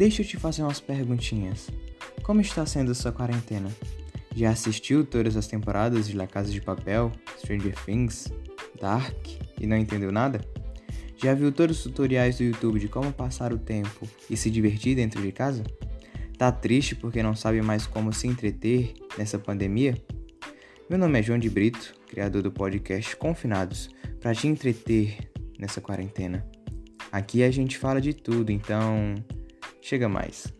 deixa eu te fazer umas perguntinhas. Como está sendo sua quarentena? Já assistiu todas as temporadas de La Casa de Papel, Stranger Things, Dark e não entendeu nada? Já viu todos os tutoriais do YouTube de como passar o tempo e se divertir dentro de casa? Tá triste porque não sabe mais como se entreter nessa pandemia? Meu nome é João de Brito, criador do podcast Confinados, para te entreter nessa quarentena. Aqui a gente fala de tudo, então chega mais.